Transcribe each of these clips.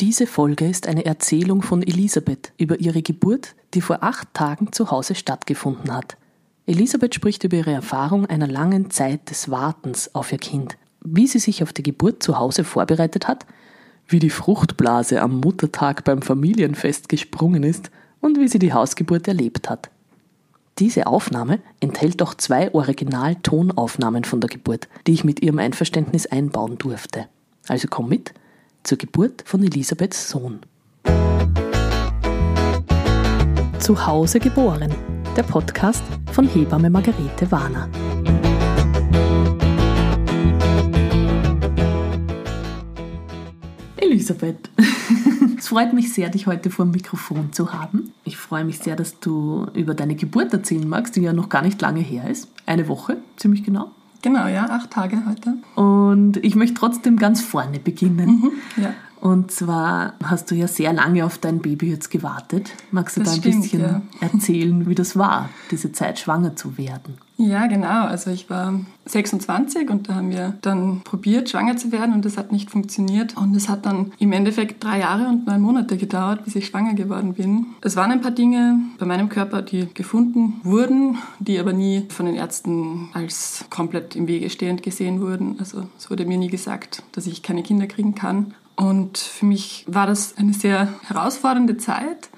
Diese Folge ist eine Erzählung von Elisabeth über ihre Geburt, die vor acht Tagen zu Hause stattgefunden hat. Elisabeth spricht über ihre Erfahrung einer langen Zeit des Wartens auf ihr Kind, wie sie sich auf die Geburt zu Hause vorbereitet hat, wie die Fruchtblase am Muttertag beim Familienfest gesprungen ist und wie sie die Hausgeburt erlebt hat. Diese Aufnahme enthält auch zwei Original-Tonaufnahmen von der Geburt, die ich mit ihrem Einverständnis einbauen durfte. Also komm mit zur Geburt von Elisabeths Sohn. Zu Hause geboren, der Podcast von Hebamme Margarete Warner. Elisabeth, es freut mich sehr, dich heute vor dem Mikrofon zu haben. Ich freue mich sehr, dass du über deine Geburt erzählen magst, die ja noch gar nicht lange her ist. Eine Woche, ziemlich genau. Genau, ja, acht Tage heute. Und ich möchte trotzdem ganz vorne beginnen. Mhm, ja. Und zwar hast du ja sehr lange auf dein Baby jetzt gewartet. Magst du Das da ein stimmt, bisschen ja. erzählen, wie das war, diese Zeit schwanger zu werden? Ja, genau. Also ich war 26 und da haben wir dann probiert, schwanger zu werden und das hat nicht funktioniert. Und es hat dann im Endeffekt drei Jahre und neun Monate gedauert, bis ich schwanger geworden bin. Es waren ein paar Dinge bei meinem Körper, die gefunden wurden, die aber nie von den Ärzten als komplett im Wege stehend gesehen wurden. Also es wurde mir nie gesagt, dass ich keine Kinder kriegen kann. Und für mich war das eine sehr herausfordernde Zeit,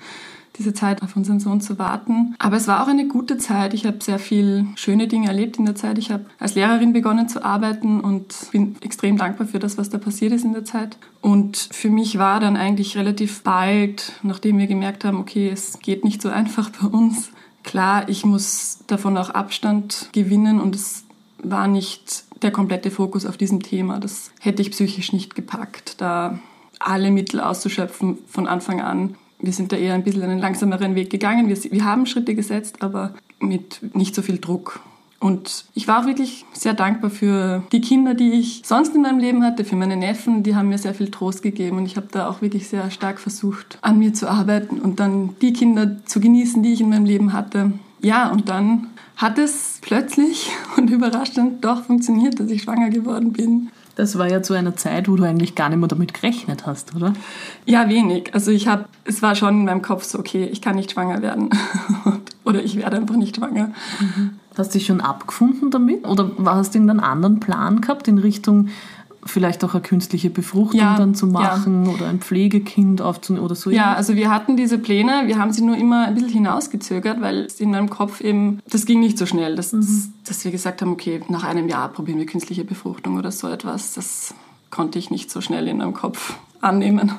diese Zeit auf unseren Sohn zu warten. Aber es war auch eine gute Zeit. Ich habe sehr viel schöne Dinge erlebt in der Zeit. Ich habe als Lehrerin begonnen zu arbeiten und bin extrem dankbar für das, was da passiert ist in der Zeit. Und für mich war dann eigentlich relativ bald, nachdem wir gemerkt haben, okay, es geht nicht so einfach bei uns, klar, ich muss davon auch Abstand gewinnen und es war nicht der komplette Fokus auf diesem Thema. Das hätte ich psychisch nicht gepackt, da alle Mittel auszuschöpfen von Anfang an. Wir sind da eher ein bisschen einen langsameren Weg gegangen. Wir, wir haben Schritte gesetzt, aber mit nicht so viel Druck. Und ich war auch wirklich sehr dankbar für die Kinder, die ich sonst in meinem Leben hatte, für meine Neffen. Die haben mir sehr viel Trost gegeben und ich habe da auch wirklich sehr stark versucht, an mir zu arbeiten und dann die Kinder zu genießen, die ich in meinem Leben hatte. Ja, und dann hat es plötzlich und überraschend doch funktioniert, dass ich schwanger geworden bin. Das war ja zu einer Zeit, wo du eigentlich gar nicht mehr damit gerechnet hast, oder? Ja, wenig. Also ich habe, es war schon in meinem Kopf so, okay, ich kann nicht schwanger werden oder ich werde einfach nicht schwanger. Hast du dich schon abgefunden damit? Oder hast du irgendeinen anderen Plan gehabt in Richtung vielleicht auch eine künstliche Befruchtung Ja, dann zu ja. machen oder ein Pflegekind aufzunehmen oder so? Ja, also wir hatten diese Pläne, wir haben sie nur immer ein bisschen hinausgezögert, weil es in meinem Kopf eben, das ging nicht so schnell, dass, dass wir gesagt haben, okay, nach einem Jahr probieren wir künstliche Befruchtung oder so etwas. Das konnte ich nicht so schnell in meinem Kopf annehmen.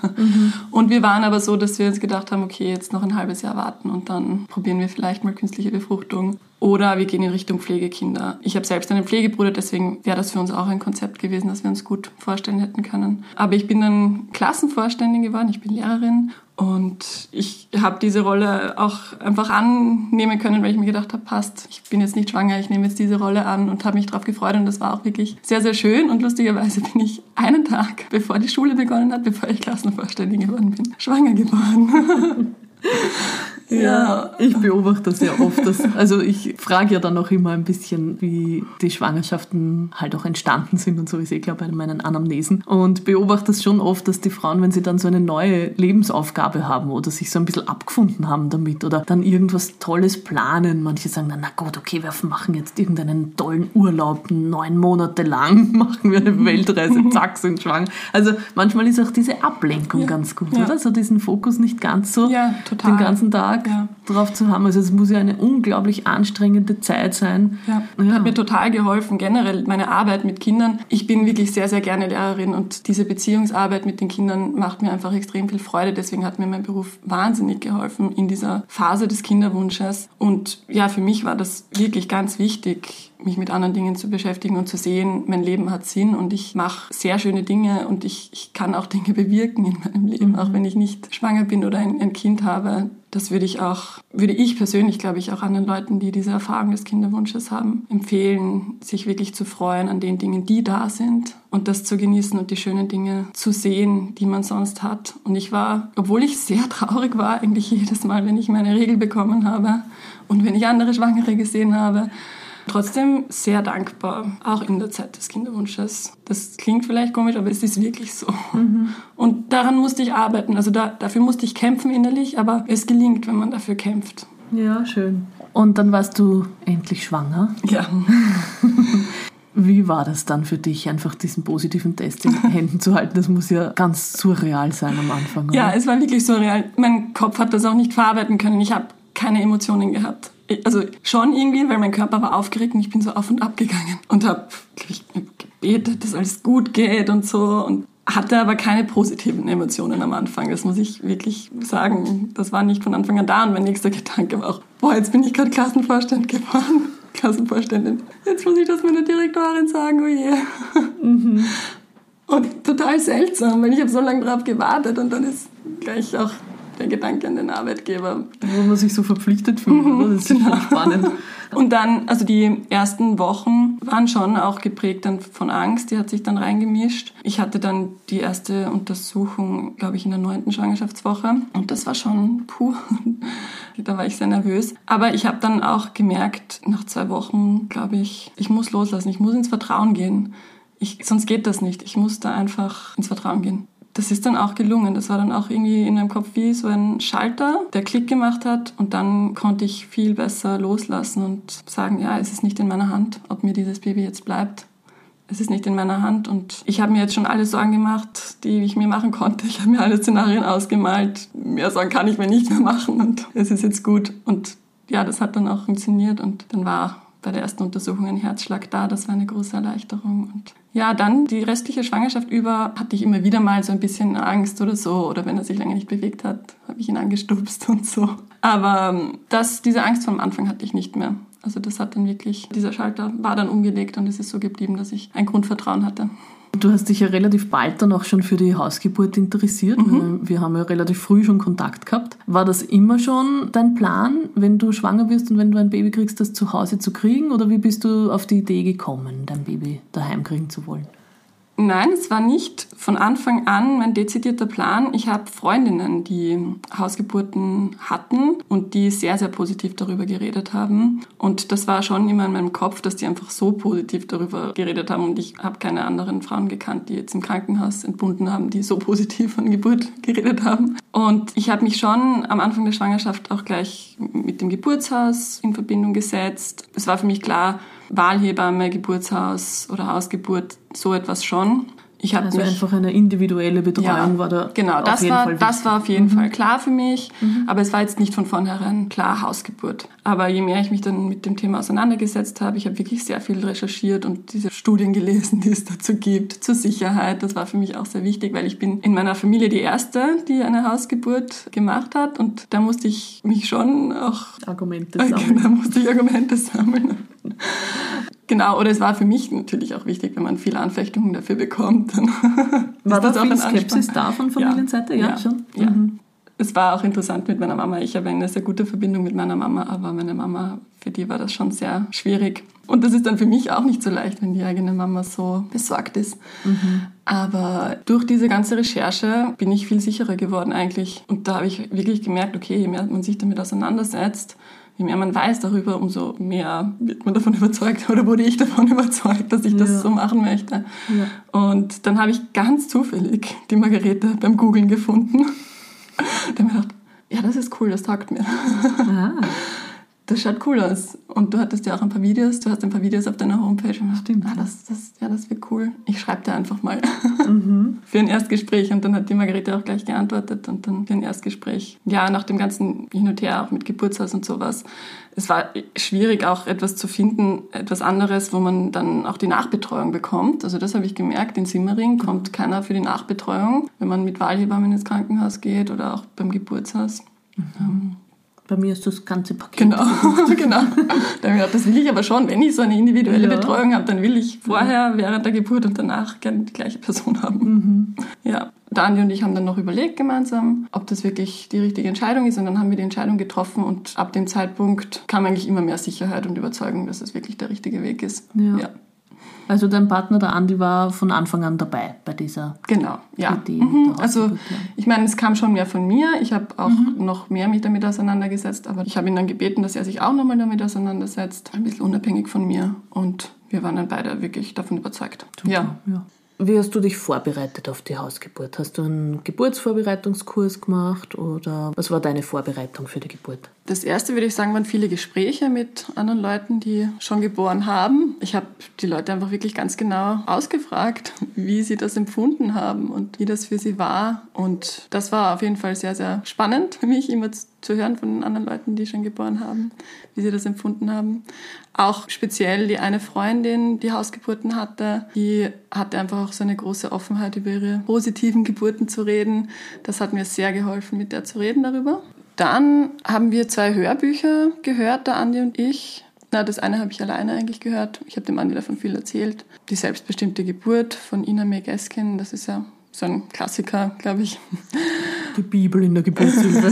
Und wir waren aber so, dass wir uns gedacht haben, okay, jetzt noch ein halbes Jahr warten und dann probieren wir vielleicht mal künstliche Befruchtung. Oder wir gehen in Richtung Pflegekinder. Ich habe selbst einen Pflegebruder, deswegen wäre das für uns auch ein Konzept gewesen, das wir uns gut vorstellen hätten können. Aber ich bin dann Klassenvorständin geworden, ich bin Lehrerin und ich habe diese Rolle auch einfach annehmen können, weil ich mir gedacht habe, passt, ich bin jetzt nicht schwanger, ich nehme jetzt diese Rolle an und habe mich darauf gefreut und das war auch wirklich sehr, sehr schön und lustigerweise bin ich einen Tag, bevor die Schule begonnen hat, bevor ich Klassenvorständin geworden bin, schwanger geworden. Ja, ich beobachte das ja oft. Dass, also ich frage ja dann auch immer ein bisschen, wie die Schwangerschaften halt auch entstanden sind und so, ist eh klar bei meinen Anamnesen. Und beobachte das schon oft, dass die Frauen, wenn sie dann so eine neue Lebensaufgabe haben oder sich so ein bisschen abgefunden haben damit oder dann irgendwas Tolles planen, manche sagen dann, na gut, okay, wir machen jetzt irgendeinen tollen Urlaub, neun Monate lang, machen wir eine Weltreise, zack, sind schwanger. Also manchmal ist auch diese Ablenkung Ja, ganz gut, ja. oder? So diesen Fokus nicht ganz so Ja, den ganzen Tag Ja. drauf zu haben. Also es muss ja eine unglaublich anstrengende Zeit sein. Ja, Ja. hat mir total geholfen, generell meine Arbeit mit Kindern. Ich bin wirklich sehr, sehr gerne Lehrerin und diese Beziehungsarbeit mit den Kindern macht mir einfach extrem viel Freude. Deswegen hat mir mein Beruf wahnsinnig geholfen in dieser Phase des Kinderwunsches. Und ja, für mich war das wirklich ganz wichtig, mich mit anderen Dingen zu beschäftigen und zu sehen, mein Leben hat Sinn und ich mache sehr schöne Dinge und ich, ich kann auch Dinge bewirken in meinem Leben, auch wenn ich nicht schwanger bin oder ein, ein Kind habe. Das würde ich auch, würde ich persönlich, glaube ich, auch anderen Leuten, die diese Erfahrung des Kinderwunsches haben, empfehlen, sich wirklich zu freuen an den Dingen, die da sind und das zu genießen und die schönen Dinge zu sehen, die man sonst hat. Und ich war, obwohl ich sehr traurig war, eigentlich jedes Mal, wenn ich meine Regel bekommen habe und wenn ich andere Schwangere gesehen habe, Trotzdem sehr dankbar, auch in der Zeit des Kinderwunsches. Das klingt vielleicht komisch, aber es ist wirklich so. Mhm. Und daran musste ich arbeiten. Also da, dafür musste ich kämpfen innerlich, aber es gelingt, wenn man dafür kämpft. Ja, schön. Und dann warst du endlich schwanger. Ja. Wie war das dann für dich, einfach diesen positiven Test in Händen zu halten? Das muss ja ganz surreal sein am Anfang. Oder? Ja, es war wirklich surreal. Mein Kopf hat das auch nicht verarbeiten können. Ich habe keine Emotionen gehabt. Also schon irgendwie, weil mein Körper war aufgeregt und ich bin so auf und ab gegangen und habe gebetet, dass alles gut geht und so und hatte aber keine positiven Emotionen am Anfang. Das muss ich wirklich sagen. Das war nicht von Anfang an da und mein nächster Gedanke war auch, boah, jetzt bin ich gerade Klassenvorstand geworden. Klassenvorständin. Jetzt muss ich das meiner Direktorin sagen, oh je. Mhm. Und total seltsam, weil ich habe so lange drauf gewartet und dann ist gleich auch der Gedanke an den Arbeitgeber. Wo man sich so verpflichtet fühlt, mhm, das ist genau. spannend. Und dann, also die ersten Wochen waren schon auch geprägt dann von Angst, die hat sich dann reingemischt. Ich hatte dann die erste Untersuchung, glaube ich, in der neunten Schwangerschaftswoche und das war schon puh. da war ich sehr nervös. Aber ich habe dann auch gemerkt, nach zwei Wochen, glaube ich, ich muss loslassen, ich muss ins Vertrauen gehen. Ich, sonst geht das nicht. Ich muss da einfach ins Vertrauen gehen das ist dann auch gelungen. Das war dann auch irgendwie in meinem Kopf wie so ein Schalter, der Klick gemacht hat und dann konnte ich viel besser loslassen und sagen, ja, es ist nicht in meiner Hand, ob mir dieses Baby jetzt bleibt. Es ist nicht in meiner Hand und ich habe mir jetzt schon alle Sorgen gemacht, die ich mir machen konnte. Ich habe mir alle Szenarien ausgemalt. Mehr Sorgen kann ich mir nicht mehr machen und es ist jetzt gut. Und ja, das hat dann auch funktioniert und dann war bei der ersten Untersuchung ein Herzschlag da. Das war eine große Erleichterung. Und ja, dann die restliche Schwangerschaft über hatte ich immer wieder mal so ein bisschen Angst oder so. Oder wenn er sich lange nicht bewegt hat, habe ich ihn angestupst und so. Aber ähm, das, diese Angst vom Anfang hatte ich nicht mehr. Also das hat dann wirklich, dieser Schalter war dann umgelegt und es ist so geblieben, dass ich ein Grundvertrauen hatte. Du hast dich ja relativ bald dann auch schon für die Hausgeburt interessiert. Mhm. Wir haben ja relativ früh schon Kontakt gehabt. War das immer schon dein Plan, wenn du schwanger wirst und wenn du ein Baby kriegst, das zu Hause zu kriegen? Oder wie bist du auf die Idee gekommen, dein Baby daheim kriegen zu wollen? Nein, es war nicht von Anfang an mein dezidierter Plan. Ich habe Freundinnen, die Hausgeburten hatten und die sehr, sehr positiv darüber geredet haben. Und das war schon immer in meinem Kopf, dass die einfach so positiv darüber geredet haben. Und ich habe keine anderen Frauen gekannt, die jetzt im Krankenhaus entbunden haben, die so positiv von Geburt geredet haben. Und ich habe mich schon am Anfang der Schwangerschaft auch gleich mit dem Geburtshaus in Verbindung gesetzt. Es war für mich klar, Wahlhebamme, Geburtshaus oder Hausgeburt, so etwas schon. Ich also mich, einfach eine individuelle Betreuung ja, war da. Genau, das war, das war auf jeden mhm. Fall klar für mich, mhm. aber es war jetzt nicht von vornherein klar Hausgeburt. Aber je mehr ich mich dann mit dem Thema auseinandergesetzt habe, ich habe wirklich sehr viel recherchiert und diese Studien gelesen, die es dazu gibt, zur Sicherheit. Das war für mich auch sehr wichtig, weil ich bin in meiner Familie die Erste, die eine Hausgeburt gemacht hat und da musste ich mich schon auch... Argumente sammeln. Da musste ich Argumente sammeln. Genau, oder es war für mich natürlich auch wichtig, wenn man viel Anfechtungen dafür bekommt. Dann war das auch viel Skepsis da von Familienseite? Ja, ja, ja schon. Ja. Mhm. Es war auch interessant mit meiner Mama. Ich habe eine sehr gute Verbindung mit meiner Mama, aber meine Mama, für die war das schon sehr schwierig. Und das ist dann für mich auch nicht so leicht, wenn die eigene Mama so besorgt ist. Mhm. Aber durch diese ganze Recherche bin ich viel sicherer geworden eigentlich. Und da habe ich wirklich gemerkt, okay, je mehr man sich damit auseinandersetzt, je mehr man weiß darüber, umso mehr wird man davon überzeugt oder wurde ich davon überzeugt, dass ich das ja. so machen möchte. Ja. Und dann habe ich ganz zufällig die Margarete beim Googlen gefunden. da habe ich gedacht, ja, das ist cool, das taugt mir. Ah das schaut cool aus. Und du hattest ja auch ein paar Videos, du hast ein paar Videos auf deiner Homepage. Und Stimmt. Ah, das, das, ja, das wird cool. Ich schreibe dir einfach mal mhm. für ein Erstgespräch. Und dann hat die Margarete auch gleich geantwortet und dann für ein Erstgespräch. Ja, nach dem ganzen Hin und Her, auch mit Geburtshaus und sowas. Es war schwierig, auch etwas zu finden, etwas anderes, wo man dann auch die Nachbetreuung bekommt. Also das habe ich gemerkt. In Simmering kommt keiner für die Nachbetreuung, wenn man mit Wahlhebammen ins Krankenhaus geht oder auch beim Geburtshaus. Mhm. Bei mir ist das ganze Paket. Genau, genau. das will ich aber schon. Wenn ich so eine individuelle ja. Betreuung habe, dann will ich vorher, während der Geburt und danach gerne die gleiche Person haben. Mhm. Ja. Dani und ich haben dann noch überlegt gemeinsam, ob das wirklich die richtige Entscheidung ist. Und dann haben wir die Entscheidung getroffen und ab dem Zeitpunkt kam eigentlich immer mehr Sicherheit und Überzeugung, dass es wirklich der richtige Weg ist. Ja. ja. Also dein Partner, der Andi, war von Anfang an dabei bei dieser genau, ja. Idee. Mhm. Also ich meine, es kam schon mehr von mir. Ich habe auch mhm. noch mehr mich damit auseinandergesetzt, aber ich habe ihn dann gebeten, dass er sich auch nochmal damit auseinandersetzt, ein bisschen unabhängig von mir. Und wir waren dann beide wirklich davon überzeugt. Super, ja. ja. Wie hast du dich vorbereitet auf die Hausgeburt? Hast du einen Geburtsvorbereitungskurs gemacht oder was war deine Vorbereitung für die Geburt? Das erste würde ich sagen, waren viele Gespräche mit anderen Leuten, die schon geboren haben. Ich habe die Leute einfach wirklich ganz genau ausgefragt, wie sie das empfunden haben und wie das für sie war. Und das war auf jeden Fall sehr, sehr spannend für mich, immer zu hören von den anderen Leuten, die schon geboren haben, wie sie das empfunden haben. Auch speziell die eine Freundin, die Hausgeburten hatte, die hatte einfach auch so eine große Offenheit über ihre positiven Geburten zu reden. Das hat mir sehr geholfen, mit der zu reden darüber. Dann haben wir zwei Hörbücher gehört, der Andi und ich. Na, das eine habe ich alleine eigentlich gehört. Ich habe dem Andi davon viel erzählt. Die selbstbestimmte Geburt von Ina May Gaskin, das ist ja so ein Klassiker, glaube ich. Die Bibel in der Geburtshilfe.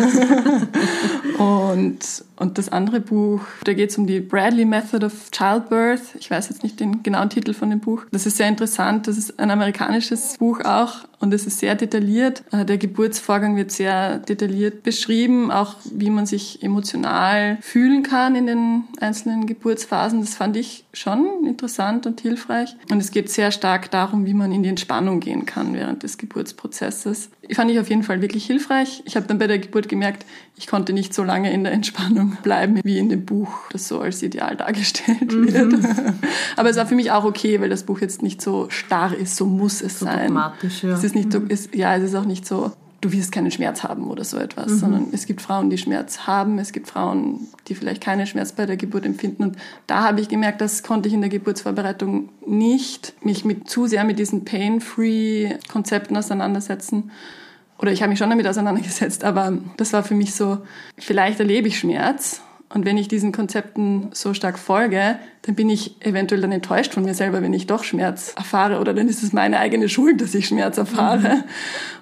und, und das andere Buch, da geht es um die Bradley Method of Childbirth. Ich weiß jetzt nicht den genauen Titel von dem Buch. Das ist sehr interessant. Das ist ein amerikanisches Buch auch und es ist sehr detailliert. Äh, der Geburtsvorgang wird sehr detailliert beschrieben, auch wie man sich emotional fühlen kann in den einzelnen Geburtsphasen. Das fand ich schon interessant und hilfreich. Und es geht sehr stark darum, wie man in die Entspannung gehen kann während des Geburtsprozesses. Fand ich auf jeden Fall wirklich hilfreich. Ich habe dann bei der Geburt gemerkt, ich konnte nicht so lange in der Entspannung bleiben, wie in dem Buch, das so als ideal dargestellt mhm. wird. Aber es war für mich auch okay, weil das Buch jetzt nicht so starr ist, so muss es so sein. Dogmatisch, ja. Es ist nicht, mhm. ist, ja, es ist auch nicht so, du wirst keinen Schmerz haben oder so etwas, mhm. sondern es gibt Frauen, die Schmerz haben, es gibt Frauen, die vielleicht keinen Schmerz bei der Geburt empfinden. Und da habe ich gemerkt, das konnte ich in der Geburtsvorbereitung nicht mich mit, zu sehr mit diesen Pain-Free-Konzepten auseinandersetzen. Oder ich habe mich schon damit auseinandergesetzt, aber das war für mich so, vielleicht erlebe ich Schmerz und wenn ich diesen Konzepten so stark folge, dann bin ich eventuell dann enttäuscht von mir selber, wenn ich doch Schmerz erfahre oder dann ist es meine eigene Schuld, dass ich Schmerz erfahre. Mhm.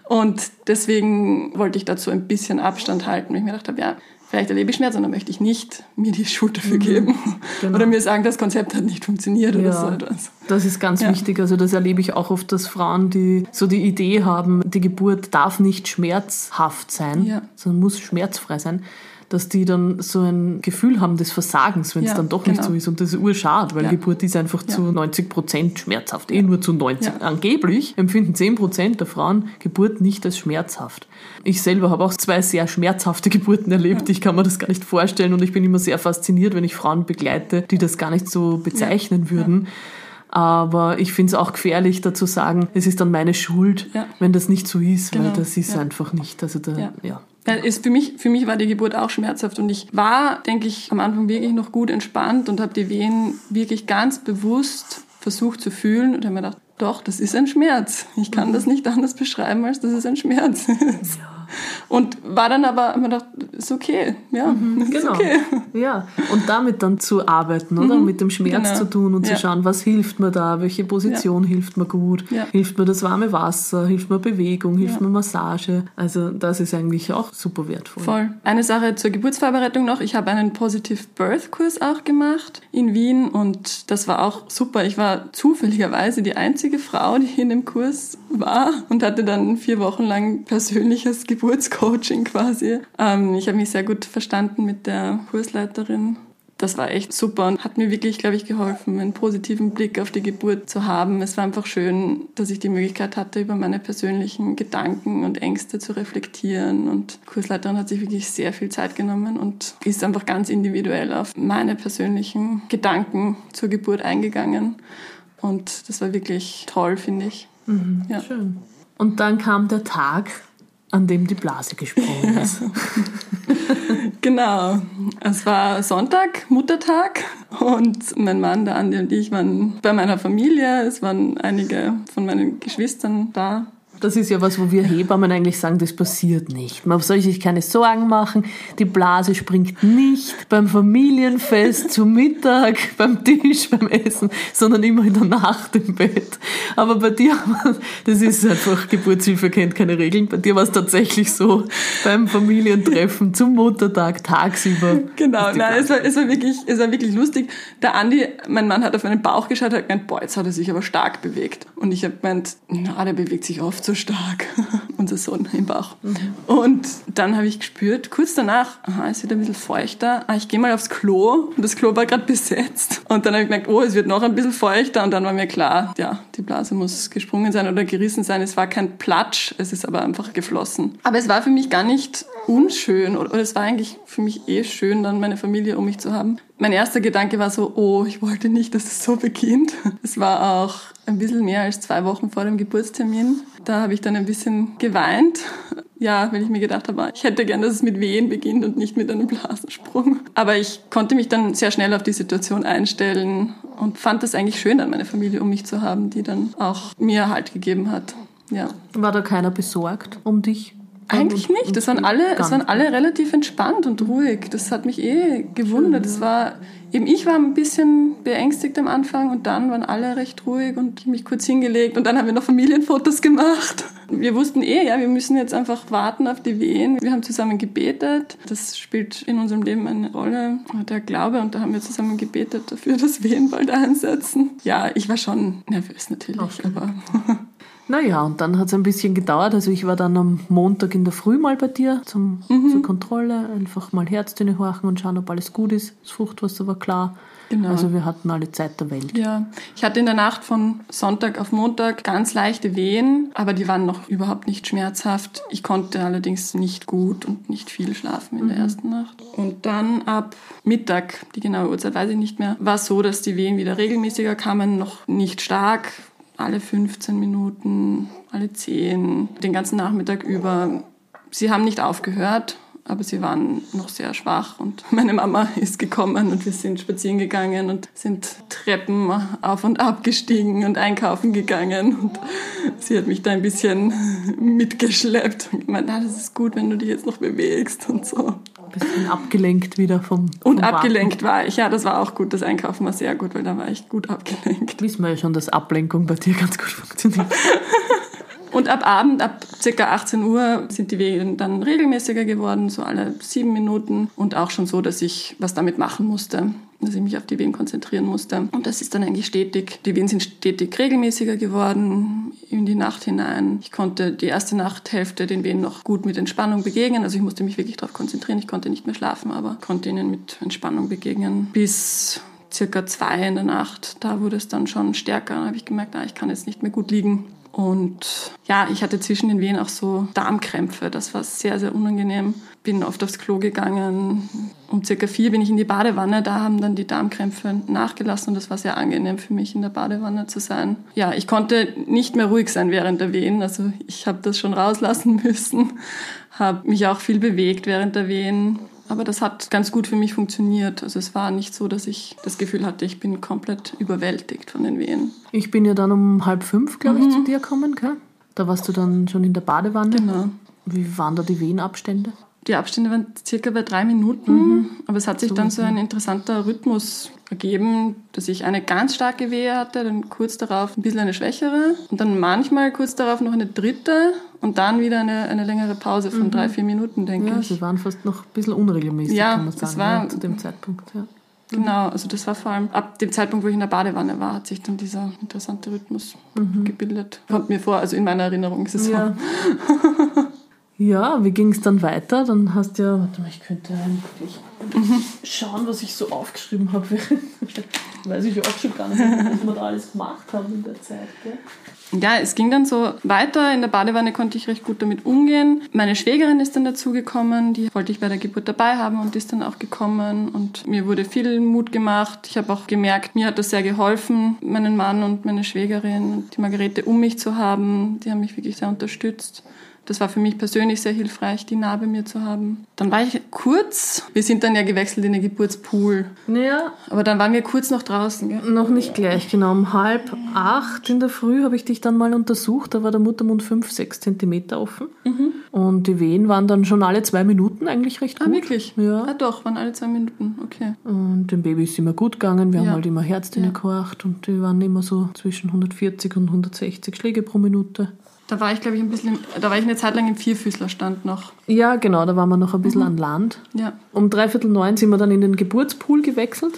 Und deswegen wollte ich dazu ein bisschen Abstand halten, weil ich mir gedacht habe, ja, vielleicht erlebe ich Schmerz und dann möchte ich nicht mir die Schuld dafür mhm. geben genau. oder mir sagen, das Konzept hat nicht funktioniert ja, oder so etwas. Das ist ganz ja. wichtig. Also das erlebe ich auch oft, dass Frauen, die so die Idee haben, die Geburt darf nicht schmerzhaft sein, ja. sondern muss schmerzfrei sein dass die dann so ein Gefühl haben des Versagens, wenn es ja, dann doch genau. nicht so ist. Und das ist urschade, weil ja. Geburt ist einfach zu 90 Prozent schmerzhaft. Eh nur zu 90. Angeblich empfinden 10 Prozent der Frauen Geburt nicht als schmerzhaft. Ich selber habe auch zwei sehr schmerzhafte Geburten erlebt. Ich kann mir das gar nicht vorstellen und ich bin immer sehr fasziniert, wenn ich Frauen begleite, die das gar nicht so bezeichnen würden. Aber ich finde es auch gefährlich, da zu sagen, es ist dann meine Schuld, ja. wenn das nicht so ist, genau. weil das ist ja. einfach nicht. Also da, ja. ja. Ist für, mich, für mich war die Geburt auch schmerzhaft und ich war, denke ich, am Anfang wirklich noch gut entspannt und habe die Wehen wirklich ganz bewusst versucht zu fühlen und habe mir gedacht, doch, das ist ein Schmerz. Ich kann mhm. das nicht anders beschreiben, als dass es ein Schmerz ist. Und war dann aber immer gedacht, ist okay, ja, mhm, ist genau. okay. Ja, und damit dann zu arbeiten, oder? Mhm, Mit dem Schmerz genau. zu tun und ja. zu schauen, was hilft mir da, welche Position ja. hilft mir gut, ja. hilft mir das warme Wasser, hilft mir Bewegung, hilft mir Massage. Also das ist eigentlich auch super wertvoll. Voll. Eine Sache zur Geburtsvorbereitung noch. Ich habe einen Positive Birth Kurs auch gemacht in Wien und das war auch super. Ich war zufälligerweise die einzige Frau, die in dem Kurs war und hatte dann vier Wochen lang persönliches Geburtsvorbereitung Geburtscoaching quasi. Ähm, ich habe mich sehr gut verstanden mit der Kursleiterin. Das war echt super und hat mir wirklich, glaube ich, geholfen, einen positiven Blick auf die Geburt zu haben. Es war einfach schön, dass ich die Möglichkeit hatte, über meine persönlichen Gedanken und Ängste zu reflektieren. Und die Kursleiterin hat sich wirklich sehr viel Zeit genommen und ist einfach ganz individuell auf meine persönlichen Gedanken zur Geburt eingegangen. Und das war wirklich toll, finde ich. Mhm, ja. Schön. Und dann kam der Tag, an dem die Blase gesprungen ist. genau. Es war Sonntag, Muttertag und mein Mann, der Andi und ich waren bei meiner Familie. Es waren einige von meinen Geschwistern da. Das ist ja was, wo wir Hebammen eigentlich sagen, das passiert nicht. Man soll sich keine Sorgen machen, die Blase springt nicht beim Familienfest, zum Mittag, beim Tisch, beim Essen, sondern immer in der Nacht im Bett. Aber bei dir, das ist einfach, Geburtshilfe kennt keine Regeln, bei dir war es tatsächlich so, beim Familientreffen, zum Muttertag, tagsüber. Genau, nein, es war, es, war wirklich, es war wirklich lustig. Der Andi, mein Mann, hat auf meinen Bauch geschaut, hat gemeint, boah, jetzt hat er sich aber stark bewegt. Und ich habe gemeint, na, der bewegt sich oft so stark. Unser Sohn im Bauch. Mhm. Und dann habe ich gespürt, kurz danach, aha, es wird ein bisschen feuchter. Ah, ich gehe mal aufs Klo. Und das Klo war gerade besetzt. Und dann habe ich gemerkt, oh, es wird noch ein bisschen feuchter. Und dann war mir klar, ja, die Blase muss gesprungen sein oder gerissen sein. Es war kein Platsch, es ist aber einfach geflossen. Aber es war für mich gar nicht unschön oder, oder es war eigentlich für mich eh schön, dann meine Familie um mich zu haben. Mein erster Gedanke war so, oh, ich wollte nicht, dass es so beginnt. Es war auch ein bisschen mehr als zwei Wochen vor dem Geburtstermin. Da habe ich dann ein bisschen geweint. Ja, weil ich mir gedacht habe, ich hätte gern, dass es mit Wehen beginnt und nicht mit einem Blasensprung. Aber ich konnte mich dann sehr schnell auf die Situation einstellen und fand es eigentlich schön, dann meine Familie um mich zu haben, die dann auch mir Halt gegeben hat. Ja. War da keiner besorgt um dich? Eigentlich nicht. Das waren alle, es waren alle relativ entspannt und ruhig. Das hat mich eh gewundert. Das war, eben ich war ein bisschen beängstigt am Anfang und dann waren alle recht ruhig und ich mich kurz hingelegt und dann haben wir noch Familienfotos gemacht. Wir wussten eh, ja, wir müssen jetzt einfach warten auf die Wehen. Wir haben zusammen gebetet. Das spielt in unserem Leben eine Rolle, der Glaube und da haben wir zusammen gebetet dafür, dass Wehen bald einsetzen. Ja, ich war schon nervös natürlich, okay. aber naja, und dann hat es ein bisschen gedauert. Also ich war dann am Montag in der Früh mal bei dir zum, mhm. zur Kontrolle, einfach mal Herztöne horchen und schauen, ob alles gut ist. Das Fruchtwasser war klar. Genau. Also wir hatten alle Zeit der Welt. Ja, ich hatte in der Nacht von Sonntag auf Montag ganz leichte Wehen, aber die waren noch überhaupt nicht schmerzhaft. Ich konnte allerdings nicht gut und nicht viel schlafen in mhm. der ersten Nacht. Und dann ab Mittag, die genaue Uhrzeit weiß ich nicht mehr, war es so, dass die Wehen wieder regelmäßiger kamen, noch nicht stark, alle 15 Minuten, alle 10, den ganzen Nachmittag über. Sie haben nicht aufgehört, aber sie waren noch sehr schwach und meine Mama ist gekommen und wir sind spazieren gegangen und sind Treppen auf und ab gestiegen und einkaufen gegangen und sie hat mich da ein bisschen mitgeschleppt und gemeint, ah, das ist gut, wenn du dich jetzt noch bewegst und so bisschen abgelenkt wieder vom, vom Und abgelenkt Warten. war ich, ja, das war auch gut. Das Einkaufen war sehr gut, weil da war ich gut abgelenkt. Wissen wir ja schon, dass Ablenkung bei dir ganz gut funktioniert. Und ab Abend, ab ca. 18 Uhr, sind die Wehen dann regelmäßiger geworden, so alle sieben Minuten. Und auch schon so, dass ich was damit machen musste dass ich mich auf die Wehen konzentrieren musste. Und das ist dann eigentlich stetig. Die Wehen sind stetig regelmäßiger geworden in die Nacht hinein. Ich konnte die erste Nachthälfte den Wehen noch gut mit Entspannung begegnen. Also ich musste mich wirklich darauf konzentrieren. Ich konnte nicht mehr schlafen, aber konnte ihnen mit Entspannung begegnen. Bis circa zwei in der Nacht, da wurde es dann schon stärker. Da habe ich gemerkt, ah, ich kann jetzt nicht mehr gut liegen. Und ja, ich hatte zwischen den Wehen auch so Darmkrämpfe. Das war sehr, sehr unangenehm. Bin oft aufs Klo gegangen. Um circa vier bin ich in die Badewanne. Da haben dann die Darmkrämpfe nachgelassen und das war sehr angenehm für mich, in der Badewanne zu sein. Ja, ich konnte nicht mehr ruhig sein während der Wehen. Also ich habe das schon rauslassen müssen. Habe mich auch viel bewegt während der Wehen aber das hat ganz gut für mich funktioniert. Also es war nicht so, dass ich das Gefühl hatte, ich bin komplett überwältigt von den Wehen. Ich bin ja dann um halb fünf, glaube ich, mhm. zu dir gekommen, gell? Da warst du dann schon in der Badewanne. Genau. Wie waren da die Wehenabstände? Die Abstände waren circa bei drei Minuten, mhm. aber es hat sich so dann so ein interessanter Rhythmus ergeben, dass ich eine ganz starke Wehe hatte, dann kurz darauf ein bisschen eine schwächere und dann manchmal kurz darauf noch eine dritte und dann wieder eine, eine längere Pause von mhm. drei, vier Minuten, denke ja, ich. Sie waren fast noch ein bisschen unregelmäßig, ja, kann man sagen, das war, ja, zu dem Zeitpunkt. Ja. Genau, also das war vor allem ab dem Zeitpunkt, wo ich in der Badewanne war, hat sich dann dieser interessante Rhythmus mhm. gebildet. Kommt mir vor, also in meiner Erinnerung ist es ja. so. Ja, wie ging es dann weiter? Dann hast du ja, warte mal, ich könnte eigentlich mhm. schauen, was ich so aufgeschrieben habe. Weiß ich auch schon gar nicht, was wir da alles gemacht haben in der Zeit. Gell? Ja, es ging dann so weiter. In der Badewanne konnte ich recht gut damit umgehen. Meine Schwägerin ist dann dazugekommen, die wollte ich bei der Geburt dabei haben und ist dann auch gekommen. Und mir wurde viel Mut gemacht. Ich habe auch gemerkt, mir hat das sehr geholfen, meinen Mann und meine Schwägerin und die Margarete um mich zu haben. Die haben mich wirklich sehr unterstützt Das war für mich persönlich sehr hilfreich, die Narbe mir zu haben. Dann war ich kurz, wir sind dann ja gewechselt in den Geburtspool. Ja. Aber dann waren wir kurz noch draußen. Gell? Noch nicht gleich, genau. Um halb acht in der Früh habe ich dich dann mal untersucht. Da war der Muttermund fünf, sechs Zentimeter offen. Mhm. Und die Wehen waren dann schon alle zwei Minuten eigentlich recht ah, gut. Ah, wirklich? Ja. Ah, doch, waren alle zwei Minuten. Okay. Und dem Baby ist immer gut gegangen. Wir ja. haben halt immer Herztöne ja. gehorcht und die waren immer so zwischen 140 und 160 Schläge pro Minute. Da war ich, glaube ich, ein bisschen, da war ich eine Zeit lang im Vierfüßlerstand noch. Ja, genau, da waren wir noch ein bisschen mhm. an Land. Ja. Um dreiviertel neun sind wir dann in den Geburtspool gewechselt.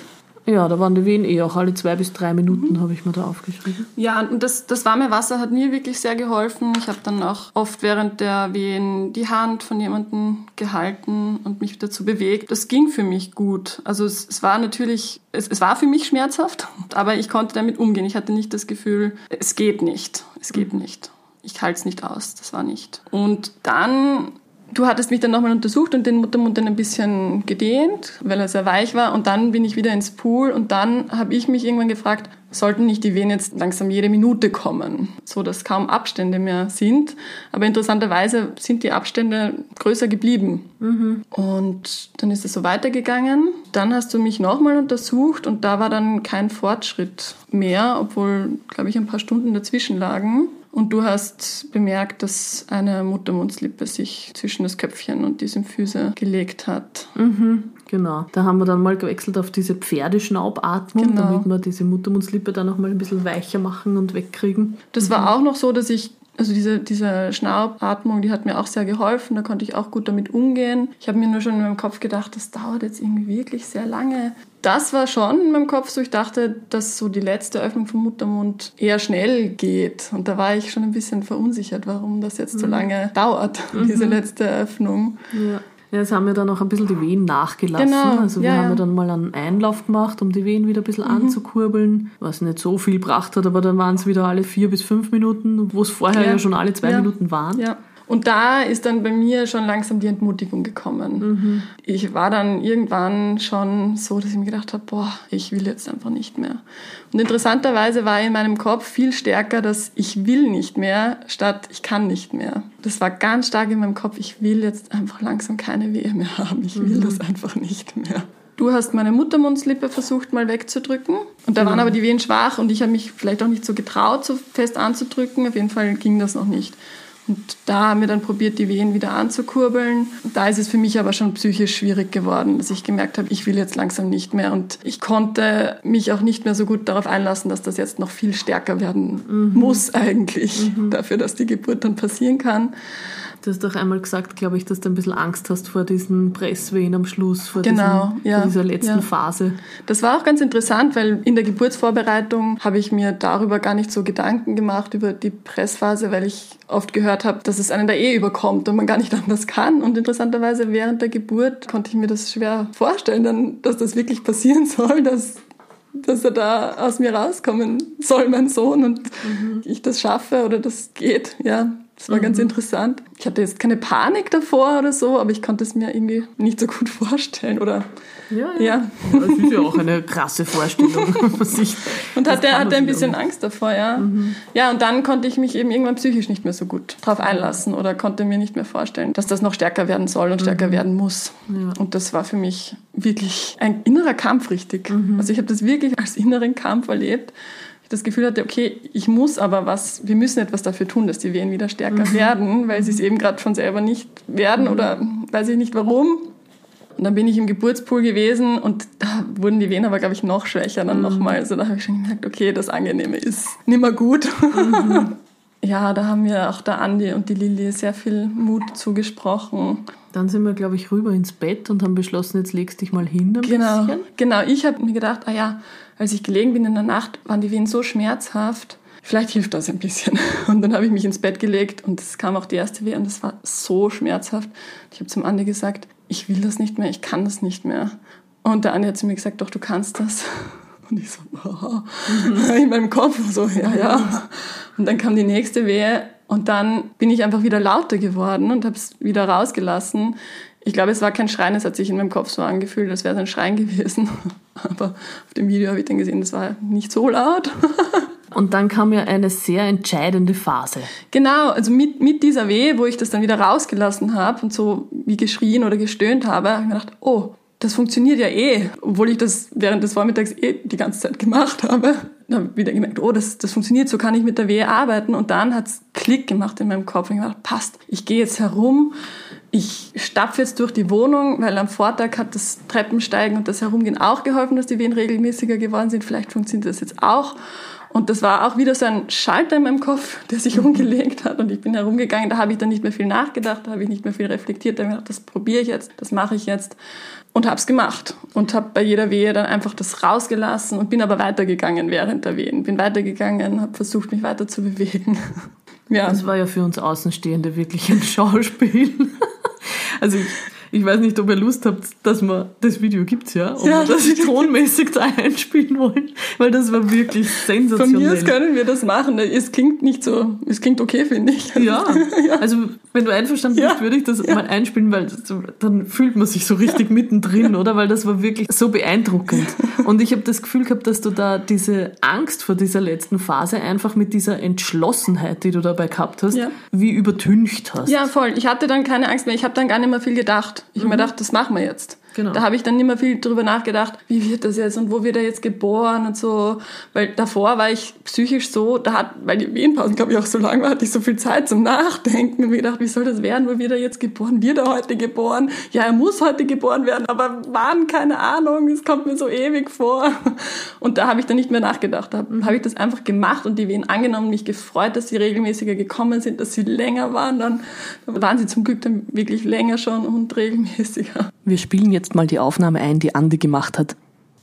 Ja, da waren die Wehen eh auch alle zwei bis drei Minuten, mhm. habe ich mir da aufgeschrieben. Ja, und das, das warme Wasser hat mir wirklich sehr geholfen. Ich habe dann auch oft während der Wehen die Hand von jemandem gehalten und mich dazu bewegt. Das ging für mich gut. Also es, es war natürlich, es, es war für mich schmerzhaft, aber ich konnte damit umgehen. Ich hatte nicht das Gefühl, es geht nicht, es geht mhm. nicht ich halte es nicht aus, das war nicht. Und dann, du hattest mich dann nochmal untersucht und den Muttermund dann ein bisschen gedehnt, weil er sehr weich war. Und dann bin ich wieder ins Pool und dann habe ich mich irgendwann gefragt, sollten nicht die Wehen jetzt langsam jede Minute kommen, so dass kaum Abstände mehr sind. Aber interessanterweise sind die Abstände größer geblieben. Mhm. Und dann ist es so weitergegangen. Dann hast du mich nochmal untersucht und da war dann kein Fortschritt mehr, obwohl, glaube ich, ein paar Stunden dazwischen lagen. Und du hast bemerkt, dass eine Muttermundslippe sich zwischen das Köpfchen und die Symphyse gelegt hat. Mhm, genau. Da haben wir dann mal gewechselt auf diese Pferdeschnaubatmung, genau. damit wir diese Muttermundslippe dann noch mal ein bisschen weicher machen und wegkriegen. Das mhm. war auch noch so, dass ich also diese, diese Schnappatmung, die hat mir auch sehr geholfen, da konnte ich auch gut damit umgehen. Ich habe mir nur schon in meinem Kopf gedacht, das dauert jetzt irgendwie wirklich sehr lange. Das war schon in meinem Kopf so, ich dachte, dass so die letzte Öffnung vom Muttermund eher schnell geht. Und da war ich schon ein bisschen verunsichert, warum das jetzt so mhm. lange dauert, mhm. diese letzte Öffnung. Ja. Ja, es haben ja dann auch ein bisschen die Wehen nachgelassen. Genau. Also wir ja, haben ja dann mal einen Einlauf gemacht, um die Wehen wieder ein bisschen mhm. anzukurbeln, was nicht so viel gebracht hat, aber dann waren es wieder alle vier bis fünf Minuten, wo es vorher ja, ja schon alle zwei Minuten waren. Ja. Und da ist dann bei mir schon langsam die Entmutigung gekommen. Mhm. Ich war dann irgendwann schon so, dass ich mir gedacht habe, boah, ich will jetzt einfach nicht mehr. Und interessanterweise war in meinem Kopf viel stärker, dass ich will nicht mehr, statt ich kann nicht mehr. Das war ganz stark in meinem Kopf, ich will jetzt einfach langsam keine Wehe mehr haben. Ich will mhm. das einfach nicht mehr. Du hast meine Muttermundslippe versucht mal wegzudrücken und da mhm. waren aber die Wehen schwach und ich habe mich vielleicht auch nicht so getraut, so fest anzudrücken. Auf jeden Fall ging das noch nicht. Und da haben wir dann probiert, die Wehen wieder anzukurbeln. Da ist es für mich aber schon psychisch schwierig geworden, dass ich gemerkt habe, ich will jetzt langsam nicht mehr. Und ich konnte mich auch nicht mehr so gut darauf einlassen, dass das jetzt noch viel stärker werden mhm. muss eigentlich, mhm. dafür, dass die Geburt dann passieren kann. Du hast doch einmal gesagt, glaube ich, dass du ein bisschen Angst hast vor diesen Presswehen am Schluss, vor, genau, diesen, ja, vor dieser letzten ja. Phase. Das war auch ganz interessant, weil in der Geburtsvorbereitung habe ich mir darüber gar nicht so Gedanken gemacht, über die Pressphase, weil ich oft gehört habe, dass es einen da eh überkommt und man gar nicht anders kann. Und interessanterweise während der Geburt konnte ich mir das schwer vorstellen, dann, dass das wirklich passieren soll, dass dass er da aus mir rauskommen soll, mein Sohn, und mhm. ich das schaffe oder das geht. Ja, das war mhm. ganz interessant. Ich hatte jetzt keine Panik davor oder so, aber ich konnte es mir irgendwie nicht so gut vorstellen. Oder ja, ja. ja. Das ist ja auch eine krasse Vorstellung. und hatte, hatte ein bisschen Angst davor, ja. Mhm. Ja, und dann konnte ich mich eben irgendwann psychisch nicht mehr so gut drauf einlassen oder konnte mir nicht mehr vorstellen, dass das noch stärker werden soll und stärker mhm. werden muss. Ja. Und das war für mich wirklich ein innerer Kampf, richtig. Mhm. Also ich habe das wirklich als inneren Kampf erlebt das Gefühl hatte, okay, ich muss aber was, wir müssen etwas dafür tun, dass die Wehen wieder stärker mhm. werden, weil sie es eben gerade von selber nicht werden mhm. oder weiß ich nicht warum. Und dann bin ich im Geburtspool gewesen und da wurden die Wehen aber, glaube ich, noch schwächer dann mhm. nochmal. Also da habe ich schon gemerkt, okay, das Angenehme ist nimmer gut. Mhm. ja, da haben mir auch der Andi und die Lilly sehr viel Mut zugesprochen. Dann sind wir, glaube ich, rüber ins Bett und haben beschlossen, jetzt legst dich mal hin ein genau, bisschen. Genau, ich habe mir gedacht, ah ja, als ich gelegen bin in der Nacht, waren die Wehen so schmerzhaft, vielleicht hilft das ein bisschen. Und dann habe ich mich ins Bett gelegt und es kam auch die erste Wehe und es war so schmerzhaft. Ich habe zum Andi gesagt, ich will das nicht mehr, ich kann das nicht mehr. Und der Andi hat zu mir gesagt, doch, du kannst das. Und ich so, oh. in meinem Kopf so, ja, ja. Und dann kam die nächste Wehe und dann bin ich einfach wieder lauter geworden und habe es wieder rausgelassen. Ich glaube, es war kein Schreien, es hat sich in meinem Kopf so angefühlt, als wäre es ein Schreien gewesen. Aber auf dem Video habe ich dann gesehen, das war nicht so laut. Und dann kam ja eine sehr entscheidende Phase. Genau, also mit, mit dieser Wehe, wo ich das dann wieder rausgelassen habe und so wie geschrien oder gestöhnt habe, habe ich mir gedacht, oh, das funktioniert ja eh, obwohl ich das während des Vormittags eh die ganze Zeit gemacht habe. Dann habe ich wieder gemerkt, oh, das, das funktioniert, so kann ich mit der Wehe arbeiten. Und dann hat's Klick gemacht in meinem Kopf und ich gedacht, passt, ich gehe jetzt herum, ich stapfe jetzt durch die Wohnung, weil am Vortag hat das Treppensteigen und das Herumgehen auch geholfen, dass die Wehen regelmäßiger geworden sind. Vielleicht funktioniert das jetzt auch. Und das war auch wieder so ein Schalter in meinem Kopf, der sich umgelegt hat. Und ich bin herumgegangen, da habe ich dann nicht mehr viel nachgedacht, da habe ich nicht mehr viel reflektiert. Da habe ich gedacht, das probiere ich jetzt, das mache ich jetzt. Und habe es gemacht. Und habe bei jeder Wehe dann einfach das rausgelassen und bin aber weitergegangen während der Wehen. Bin weitergegangen, habe versucht, mich weiter zu bewegen. ja. Das war ja für uns Außenstehende wirklich ein Schauspiel. Also ich, ich weiß nicht, ob ihr Lust habt, dass man das Video gibt's ja, ob ja, wir das tonmäßig da einspielen wollen, weil das war wirklich sensationell. Von mir aus können wir das machen. Es klingt nicht so, es klingt okay, finde ich. Ja, ja, also wenn du einverstanden ja. bist, würde ich das ja. mal einspielen, weil dann fühlt man sich so richtig mittendrin, oder? Weil das war wirklich so beeindruckend. Und ich habe das Gefühl gehabt, dass du da diese Angst vor dieser letzten Phase einfach mit dieser Entschlossenheit, die du dabei gehabt hast, wie übertüncht hast. Ja, voll. Ich hatte dann keine Angst mehr. Ich habe dann gar nicht mehr viel gedacht. Ich mhm. habe mir gedacht, das machen wir jetzt. Genau. Da habe ich dann nicht mehr viel drüber nachgedacht, wie wird das jetzt und wo wird er jetzt geboren und so. Weil davor war ich psychisch so, da hat, weil die Wehenpausen, glaube ich, auch so lang war, hatte ich so viel Zeit zum Nachdenken und mir gedacht, wie soll das werden, wo wird er jetzt geboren? Wird er heute geboren? Ja, er muss heute geboren werden, aber wann? Keine Ahnung, es kommt mir so ewig vor. Und da habe ich dann nicht mehr nachgedacht. Da habe ich das einfach gemacht und die Wehen angenommen, mich gefreut, dass sie regelmäßiger gekommen sind, dass sie länger waren. Dann waren sie zum Glück dann wirklich länger schon und regelmäßiger. Wir spielen jetzt mal die Aufnahme ein, die Andi gemacht hat.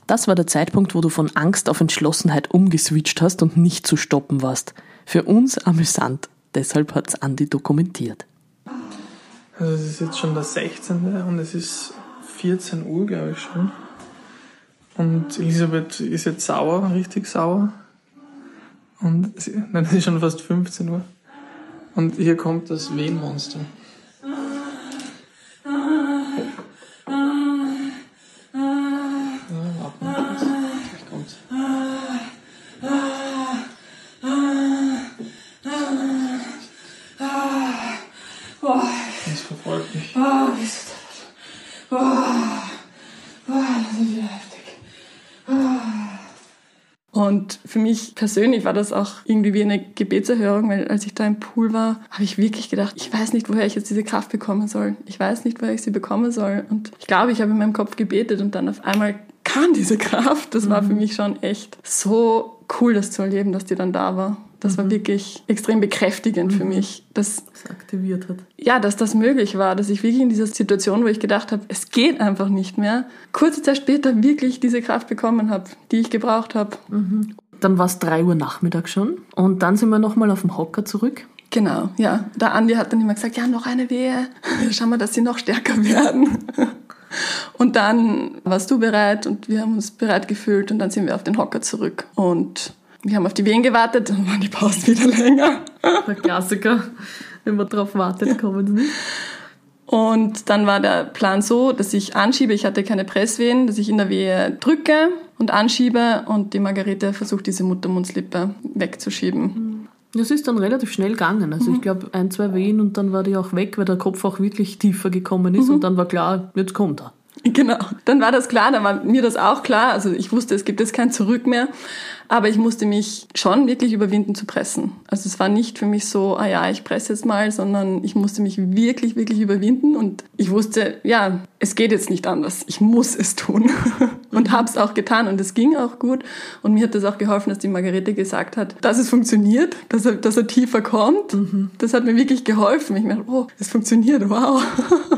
Das war der Zeitpunkt, wo du von Angst auf Entschlossenheit umgeswitcht hast und nicht zu stoppen warst. Für uns amüsant. Deshalb hat's Andi dokumentiert. Also es ist jetzt schon der 16. und es ist 14 Uhr, glaube ich schon. Und Elisabeth ist jetzt sauer, richtig sauer. Und sie, nein, es ist schon fast 15 Uhr. Und hier kommt das Wehenmonster. Und für mich persönlich war das auch irgendwie wie eine Gebetserhörung, weil als ich da im Pool war, habe ich wirklich gedacht, ich weiß nicht, woher ich jetzt diese Kraft bekommen soll. Ich weiß nicht, woher ich sie bekommen soll. Und ich glaube, ich habe in meinem Kopf gebetet und dann auf einmal kam diese Kraft. Das war für mhm. mich schon echt so cool, das zu erleben, dass die dann da war. Das war mhm. wirklich extrem bekräftigend mhm. für mich, dass das aktiviert hat. Ja, dass das möglich war, dass ich wirklich in dieser Situation, wo ich gedacht habe, es geht einfach nicht mehr, kurze Zeit später wirklich diese Kraft bekommen habe, die ich gebraucht habe. Mhm. Dann war es drei Uhr Nachmittag schon und dann sind wir nochmal auf dem Hocker zurück. Genau, ja. Der Andi hat dann immer gesagt, ja, noch eine Wehe, schauen wir, dass sie noch stärker werden. Und dann warst du bereit und wir haben uns bereit gefühlt und dann sind wir auf den Hocker zurück. Und wir haben auf die Wehen gewartet, dann waren die Pausen wieder länger. Der Klassiker, wenn man drauf wartet, kommen sie nicht. Und dann war der Plan so, dass ich anschiebe, ich hatte keine Presswehen, dass ich in der Wehe drücke und anschiebe und die Margarete versucht, diese Muttermundslippe wegzuschieben. Das ist dann relativ schnell gegangen. Also mhm. ich glaube, ein, zwei Wehen und dann war die auch weg, weil der Kopf auch wirklich tiefer gekommen ist mhm. und dann war klar, jetzt kommt er. Genau, dann war das klar, dann war mir das auch klar. Also ich wusste, es gibt jetzt kein Zurück mehr. Aber ich musste mich schon wirklich überwinden zu pressen. Also es war nicht für mich so, ah ja, ich presse jetzt mal, sondern ich musste mich wirklich, wirklich überwinden. Und ich wusste, ja, es geht jetzt nicht anders. Ich muss es tun. und habe es auch getan. Und es ging auch gut. Und mir hat das auch geholfen, dass die Margarete gesagt hat, dass es funktioniert, dass er, dass er tiefer kommt. Mhm. Das hat mir wirklich geholfen. Ich dachte, oh, es funktioniert, wow.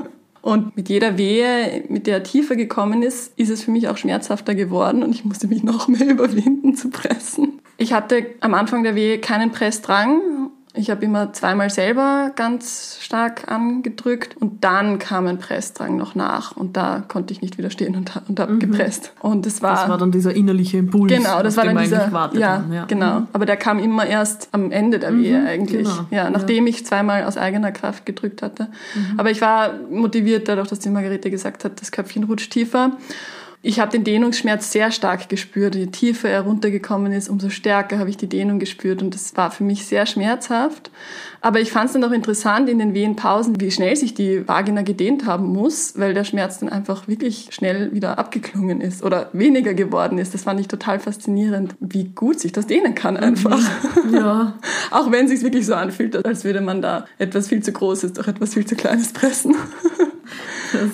Und mit jeder Wehe, mit der er tiefer gekommen ist, ist es für mich auch schmerzhafter geworden und ich musste mich noch mehr überwinden zu pressen. Ich hatte am Anfang der Wehe keinen Pressdrang ich habe immer zweimal selber ganz stark angedrückt und dann kam ein Pressdrang noch nach und da konnte ich nicht widerstehen und, und habe mhm. gepresst. Und das war das war dann dieser innerliche Impuls. Genau, das war dann dieser ja, ja, genau. Mhm. Aber der kam immer erst am Ende der Wehe mhm, eigentlich. Genau. Ja, nachdem ja. ich zweimal aus eigener Kraft gedrückt hatte. Mhm. Aber ich war motiviert dadurch, dass die Margarete gesagt hat, das Köpfchen rutscht tiefer. Ich habe den Dehnungsschmerz sehr stark gespürt. Je tiefer er runtergekommen ist, umso stärker habe ich die Dehnung gespürt und das war für mich sehr schmerzhaft. Aber ich fand es dann auch interessant in den Wehenpausen, wie schnell sich die Vagina gedehnt haben muss, weil der Schmerz dann einfach wirklich schnell wieder abgeklungen ist oder weniger geworden ist. Das fand ich total faszinierend, wie gut sich das dehnen kann einfach. Mhm. Ja. auch wenn es sich wirklich so anfühlt, als würde man da etwas viel zu Großes durch etwas viel zu Kleines pressen.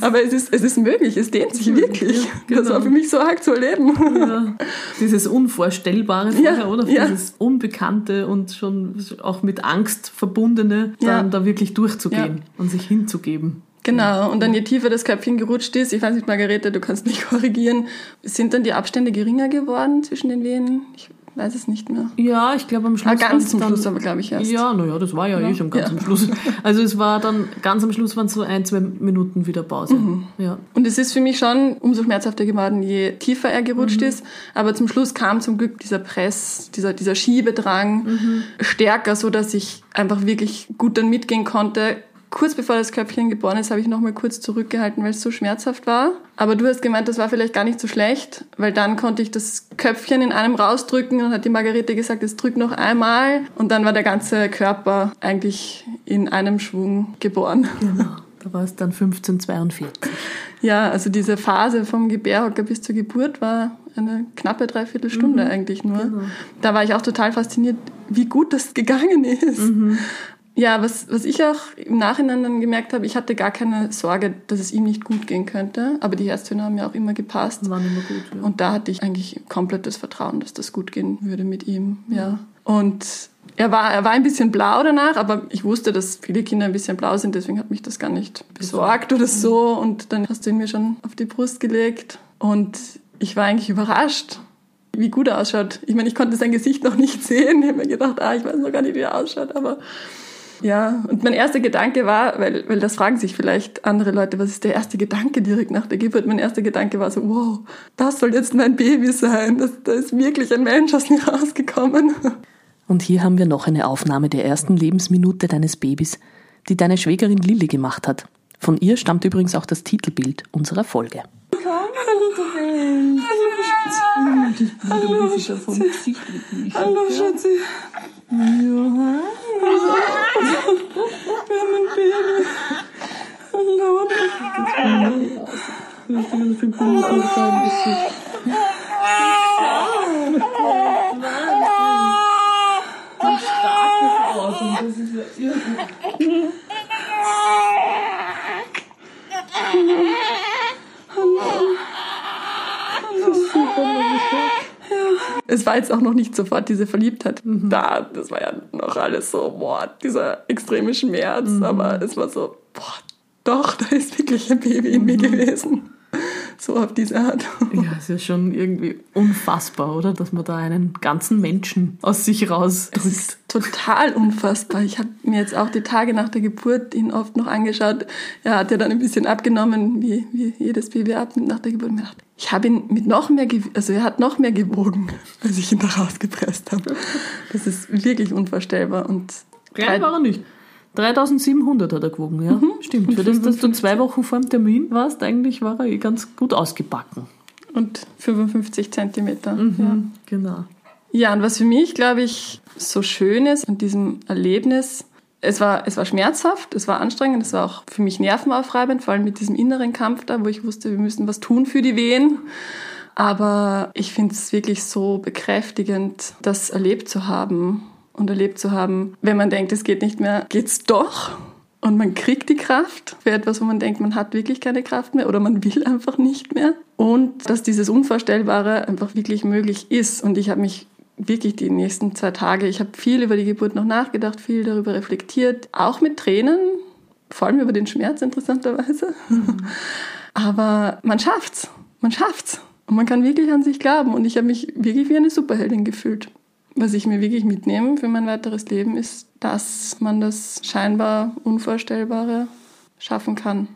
Aber es ist, es ist möglich, es dehnt sich wirklich. Ja, genau. Das war für mich so arg zu erleben. Ja. Dieses Unvorstellbare vorher, ja, oder? Dieses Unbekannte und schon auch mit Angst verbundene, dann da wirklich durchzugehen und sich hinzugeben. Genau, und dann je tiefer das Köpfchen gerutscht ist, ich weiß nicht, Margarete, du kannst mich korrigieren, sind dann die Abstände geringer geworden zwischen den Venen? Ich weiß es nicht mehr. Ja, ich glaube am Schluss. Ah, ganz zum dann, Schluss aber, glaube ich, erst. Ja, naja, das war ja, ja. eh schon ganz ja. am Schluss. Also es war dann, ganz am Schluss waren es so ein, zwei Minuten wieder Pause. Mhm. Ja. Und es ist für mich schon umso schmerzhafter geworden, je tiefer er gerutscht mhm. ist. Aber zum Schluss kam zum Glück dieser Press, dieser, dieser Schiebedrang mhm. stärker, so dass ich einfach wirklich gut dann mitgehen konnte kurz bevor das Köpfchen geboren ist, habe ich noch mal kurz zurückgehalten, weil es so schmerzhaft war. Aber du hast gemeint, das war vielleicht gar nicht so schlecht, weil dann konnte ich das Köpfchen in einem rausdrücken und hat die Margarete gesagt, es drückt noch einmal und dann war der ganze Körper eigentlich in einem Schwung geboren. Genau. Da war es dann 1542. Ja, also diese Phase vom Gebärhocker bis zur Geburt war eine knappe Dreiviertelstunde mhm, eigentlich nur. Genau. Da war ich auch total fasziniert, wie gut das gegangen ist. Mhm. Ja, was, was ich auch im Nachhinein dann gemerkt habe, ich hatte gar keine Sorge, dass es ihm nicht gut gehen könnte. Aber die Herztöne haben ja auch immer gepasst. Waren immer gut, ja. Und da hatte ich eigentlich komplettes Vertrauen, dass das gut gehen würde mit ihm. Ja. Und er war, er war ein bisschen blau danach, aber ich wusste, dass viele Kinder ein bisschen blau sind, deswegen hat mich das gar nicht besorgt oder so. Und dann hast du ihn mir schon auf die Brust gelegt. Und ich war eigentlich überrascht, wie gut er ausschaut. Ich meine, ich konnte sein Gesicht noch nicht sehen. Ich habe mir gedacht, ah, ich weiß noch gar nicht, wie er ausschaut, aber ja, und mein erster Gedanke war, weil, weil das fragen sich vielleicht andere Leute, was ist der erste Gedanke direkt nach der Geburt? Mein erster Gedanke war so, wow, das soll jetzt mein Baby sein. Das, da ist wirklich ein Mensch aus mir rausgekommen. Und hier haben wir noch eine Aufnahme der ersten Lebensminute deines Babys, die deine Schwägerin Lilly gemacht hat. Von ihr stammt übrigens auch das Titelbild unserer Folge. Hallo, Hallo, Schatzi. Hallo, Schatzi. Ja. Wir haben ein Baby. Hallo. Das ist ganz viel Blut auf deinem Gesicht. Ein starkes Wort und das ist ja irre. Es war jetzt auch noch nicht sofort diese Verliebtheit mhm. da. Das war ja noch alles so, boah, dieser extreme Schmerz. Mhm. Aber es war so, boah, doch, da ist wirklich ein Baby in mhm. mir gewesen. So auf diese Art. Ja, es ist schon irgendwie unfassbar, oder? Dass man da einen ganzen Menschen aus sich rausdrückt. Es ist total unfassbar. Ich habe mir jetzt auch die Tage nach der Geburt ihn oft noch angeschaut. Er hat ja dann ein bisschen abgenommen, wie, wie jedes Baby abnimmt nach der Geburt. Ich habe ihn mit noch mehr, also er hat noch mehr gewogen, als ich ihn da rausgepresst habe. Das ist wirklich unvorstellbar. Und Klein war er nicht. 3700 hat er gewogen, ja. Mhm. Stimmt. Für das, dass du zwei Wochen vor dem Termin warst, eigentlich war er eh ganz gut ausgebacken. Und 55 Zentimeter. Mhm, ja. Genau. Ja, und was für mich, glaube ich, so schön ist an diesem Erlebnis, es war, es war schmerzhaft, es war anstrengend, es war auch für mich nervenaufreibend, vor allem mit diesem inneren Kampf da, wo ich wusste, wir müssen was tun für die Wehen. Aber ich finde es wirklich so bekräftigend, das erlebt zu haben und erlebt zu haben, wenn man denkt, es geht nicht mehr, geht's doch. Und man kriegt die Kraft für etwas, wo man denkt, man hat wirklich keine Kraft mehr oder man will einfach nicht mehr. Und dass dieses Unvorstellbare einfach wirklich möglich ist. Und ich habe mich wirklich die nächsten zwei Tage, ich habe viel über die Geburt noch nachgedacht, viel darüber reflektiert, auch mit Tränen, vor allem über den Schmerz interessanterweise. Mhm. Aber man schafft's, man schafft's. Und man kann wirklich an sich glauben. Und ich habe mich wirklich wie eine Superheldin gefühlt. Was ich mir wirklich mitnehme für mein weiteres Leben ist, dass man das scheinbar Unvorstellbare schaffen kann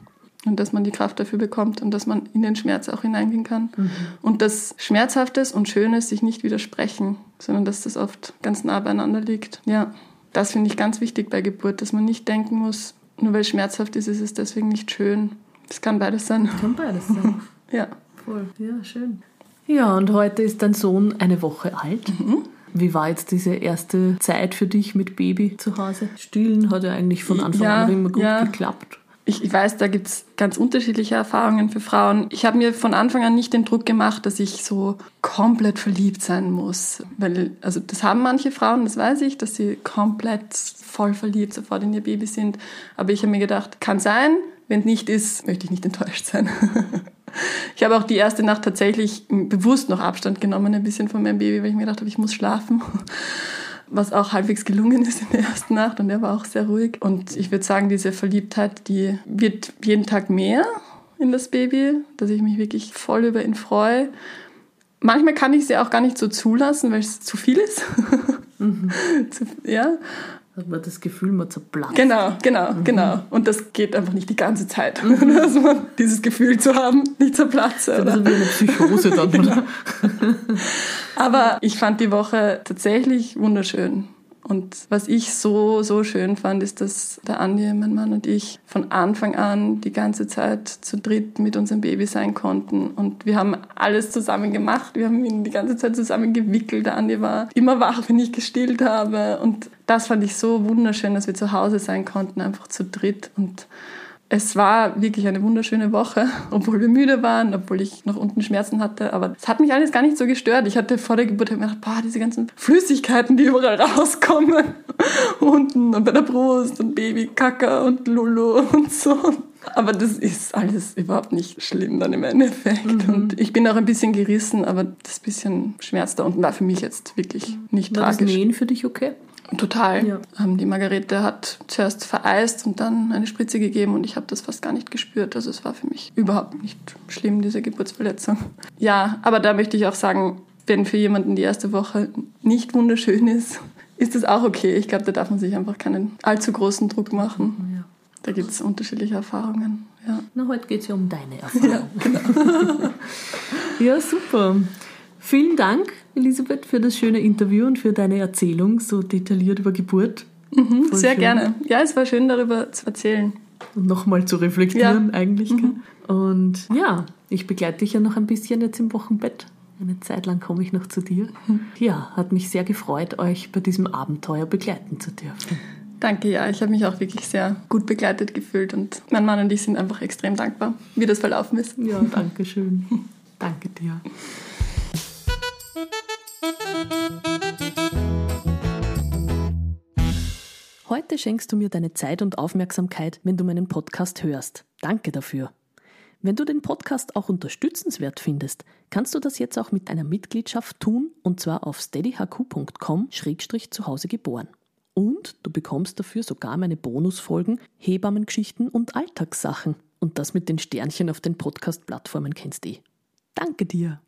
und dass man die Kraft dafür bekommt und dass man in den Schmerz auch hineingehen kann. Mhm. Und dass Schmerzhaftes und Schönes sich nicht widersprechen, sondern dass das oft ganz nah beieinander liegt. Ja, das finde ich ganz wichtig bei Geburt, dass man nicht denken muss, nur weil es schmerzhaft ist, ist es deswegen nicht schön. Es kann beides sein. Kann beides sein. ja. voll. Ja, schön. Ja, und heute ist dein Sohn eine Woche alt. Mhm. Wie war jetzt diese erste Zeit für dich mit Baby zu Hause? Stillen hat ja eigentlich von Anfang ja, an immer gut ja. geklappt. Ich, ich, weiß, da gibt es ganz unterschiedliche Erfahrungen für Frauen. Ich habe mir von Anfang an nicht den Druck gemacht, dass ich so komplett verliebt sein muss. Weil, also das haben manche Frauen, das weiß ich, dass sie komplett voll verliebt sofort in ihr Baby sind. Aber ich habe mir gedacht, kann sein, wenn es nicht ist, möchte ich nicht enttäuscht sein. ich habe auch die erste Nacht tatsächlich bewusst noch Abstand genommen, ein bisschen von meinem Baby, weil ich mir gedacht habe, ich muss schlafen was auch halbwegs gelungen ist in der ersten Nacht und er war auch sehr ruhig. Und ich würde sagen, diese Verliebtheit, die wird jeden Tag mehr in das Baby, dass ich mich wirklich voll über ihn freue. Manchmal kann ich sie auch gar nicht so zulassen, weil es zu viel ist. Mhm. ja. Hat man das Gefühl, man zerplatzt. Genau, genau, mhm. genau. Und das geht einfach nicht die ganze Zeit, mhm. dass man dieses Gefühl zu haben, nicht zerplatze. Das ist wie eine Psychose dann, oder? Aber ich fand die Woche tatsächlich wunderschön. Und was ich so, so schön fand, ist, dass der Andi, mein Mann und ich von Anfang an die ganze Zeit zu dritt mit unserem Baby sein konnten. Und wir haben alles zusammen gemacht. Wir haben ihn die ganze Zeit zusammen gewickelt. Der Andi war immer wach, wenn ich gestillt habe. Und das fand ich so wunderschön, dass wir zu Hause sein konnten, einfach zu dritt. Und es war wirklich eine wunderschöne Woche, obwohl wir müde waren, obwohl ich noch unten Schmerzen hatte. Aber es hat mich alles gar nicht so gestört. Ich hatte vor der Geburt gedacht, boah, diese ganzen Flüssigkeiten, die überall rauskommen. unten und bei der Brust und Babykacker und Lulu und so. Aber das ist alles überhaupt nicht schlimm dann im Endeffekt. Mhm. Und ich bin auch ein bisschen gerissen, aber das bisschen Schmerz da unten war für mich jetzt wirklich nicht war tragisch. War das Nähen für dich okay? Total. Ja. Ähm, die Margarete hat zuerst vereist und dann eine Spritze gegeben und ich habe das fast gar nicht gespürt. Also es war für mich überhaupt nicht schlimm, diese Geburtsverletzung. Ja, aber da möchte ich auch sagen, wenn für jemanden die erste Woche nicht wunderschön ist, ist das auch okay. Ich glaube, da darf man sich einfach keinen allzu großen Druck machen. Ja. Da gibt es unterschiedliche Erfahrungen. Ja. Na, heute geht es ja um deine Erfahrung. Ja, genau. ja, super. Vielen Dank, Elisabeth, für das schöne Interview und für deine Erzählung so detailliert über Geburt. Mhm, sehr schön. gerne. Ja, es war schön, darüber zu erzählen. Und nochmal zu reflektieren ja. eigentlich. Mhm. Und ja, ich begleite dich ja noch ein bisschen jetzt im Wochenbett. Eine Zeit lang komme ich noch zu dir. Mhm. Ja, hat mich sehr gefreut, euch bei diesem Abenteuer begleiten zu dürfen. Danke, ja. Ich habe mich auch wirklich sehr gut begleitet gefühlt und mein Mann und ich sind einfach extrem dankbar, wie das verlaufen ist. Ja, danke schön. danke dir. Heute schenkst du mir deine Zeit und Aufmerksamkeit, wenn du meinen Podcast hörst. Danke dafür. Wenn du den Podcast auch unterstützenswert findest, kannst du das jetzt auch mit einer Mitgliedschaft tun und zwar auf steadyhq.com-zu Hause geboren. Und du bekommst dafür sogar meine Bonusfolgen, Hebammengeschichten und Alltagssachen. Und das mit den Sternchen auf den Podcast-Plattformen kennst du eh. Danke dir.